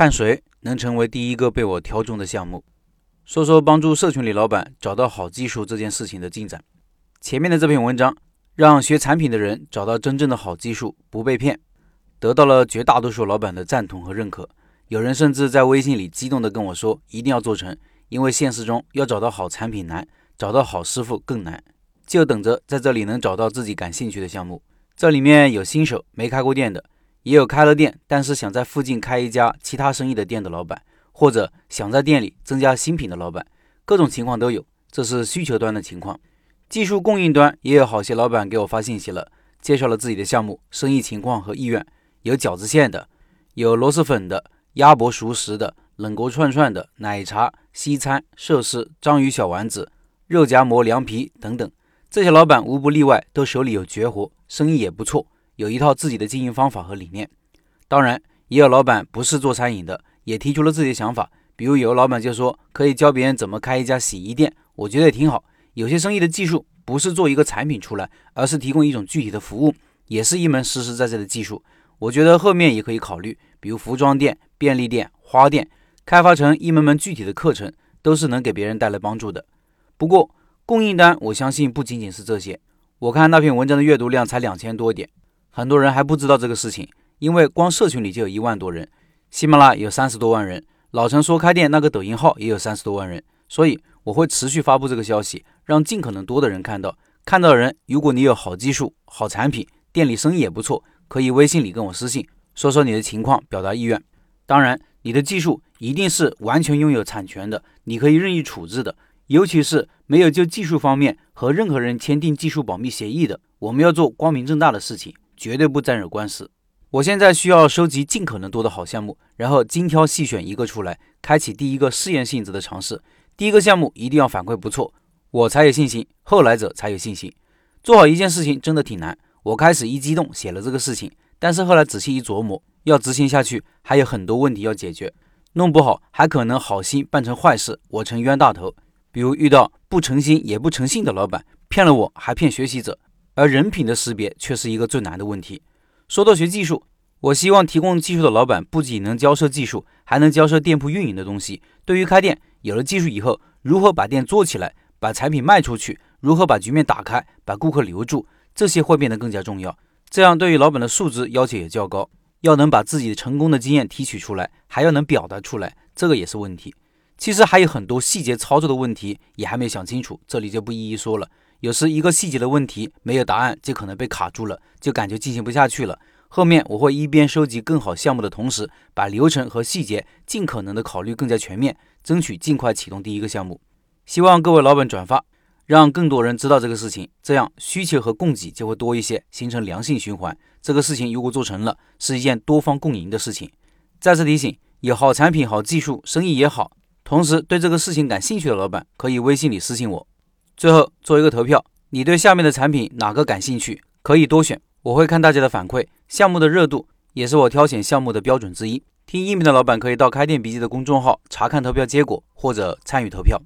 看谁能成为第一个被我挑中的项目。说说帮助社群里老板找到好技术这件事情的进展。前面的这篇文章让学产品的人找到真正的好技术，不被骗，得到了绝大多数老板的赞同和认可。有人甚至在微信里激动地跟我说：“一定要做成，因为现实中要找到好产品难，找到好师傅更难。”就等着在这里能找到自己感兴趣的项目。这里面有新手没开过店的，也有开了店但是想在附近开一家其他生意的店的老板，或者想在店里增加新品的老板，各种情况都有。这是需求端的情况。技术供应端也有好些老板给我发信息了，介绍了自己的项目、生意情况和意愿。有饺子馅的，有螺蛳粉的。鸭脖熟食的、冷锅串串的、奶茶、西餐、寿司、章鱼小丸子、肉夹馍、凉皮等等，这些老板无不例外都手里有绝活，生意也不错，有一套自己的经营方法和理念。当然，也有老板不是做餐饮的，也提出了自己的想法。比如有个老板就说可以教别人怎么开一家洗衣店，我觉得也挺好。有些生意的技术不是做一个产品出来，而是提供一种具体的服务，也是一门实实在在的技术。我觉得后面也可以考虑，比如服装店、便利店、花店，开发成一门门具体的课程，都是能给别人带来帮助的。不过供应端，我相信不仅仅是这些。我看那篇文章的阅读量才两千多点，很多人还不知道这个事情，因为光社群里就有一万多人，喜马拉有三十多万人，老陈说开店那个抖音号也有三十多万人，所以我会持续发布这个消息，让尽可能多的人看到。看到的人，如果你有好技术、好产品，店里生意也不错。可以微信里跟我私信，说说你的情况，表达意愿。当然，你的技术一定是完全拥有产权的，你可以任意处置的。尤其是没有就技术方面和任何人签订技术保密协议的，我们要做光明正大的事情，绝对不沾惹官司。我现在需要收集尽可能多的好项目，然后精挑细选一个出来，开启第一个试验性质的尝试。第一个项目一定要反馈不错，我才有信心，后来者才有信心。做好一件事情真的挺难。我开始一激动写了这个事情，但是后来仔细一琢磨，要执行下去还有很多问题要解决，弄不好还可能好心办成坏事，我成冤大头。比如遇到不诚心也不诚信的老板，骗了我还骗学习者，而人品的识别却是一个最难的问题。说到学技术，我希望提供技术的老板不仅能交涉技术，还能交涉店铺运营的东西。对于开店，有了技术以后，如何把店做起来，把产品卖出去，如何把局面打开，把顾客留住。这些会变得更加重要，这样对于老板的素质要求也较高，要能把自己成功的经验提取出来，还要能表达出来，这个也是问题。其实还有很多细节操作的问题也还没想清楚，这里就不一一说了。有时一个细节的问题没有答案，就可能被卡住了，就感觉进行不下去了。后面我会一边收集更好项目的同时，把流程和细节尽可能的考虑更加全面，争取尽快启动第一个项目。希望各位老板转发。让更多人知道这个事情，这样需求和供给就会多一些，形成良性循环。这个事情如果做成了，是一件多方共赢的事情。再次提醒，有好产品、好技术，生意也好，同时对这个事情感兴趣的老板，可以微信里私信我。最后做一个投票，你对下面的产品哪个感兴趣？可以多选，我会看大家的反馈，项目的热度也是我挑选项目的标准之一。听音频的老板可以到开店笔记的公众号查看投票结果，或者参与投票。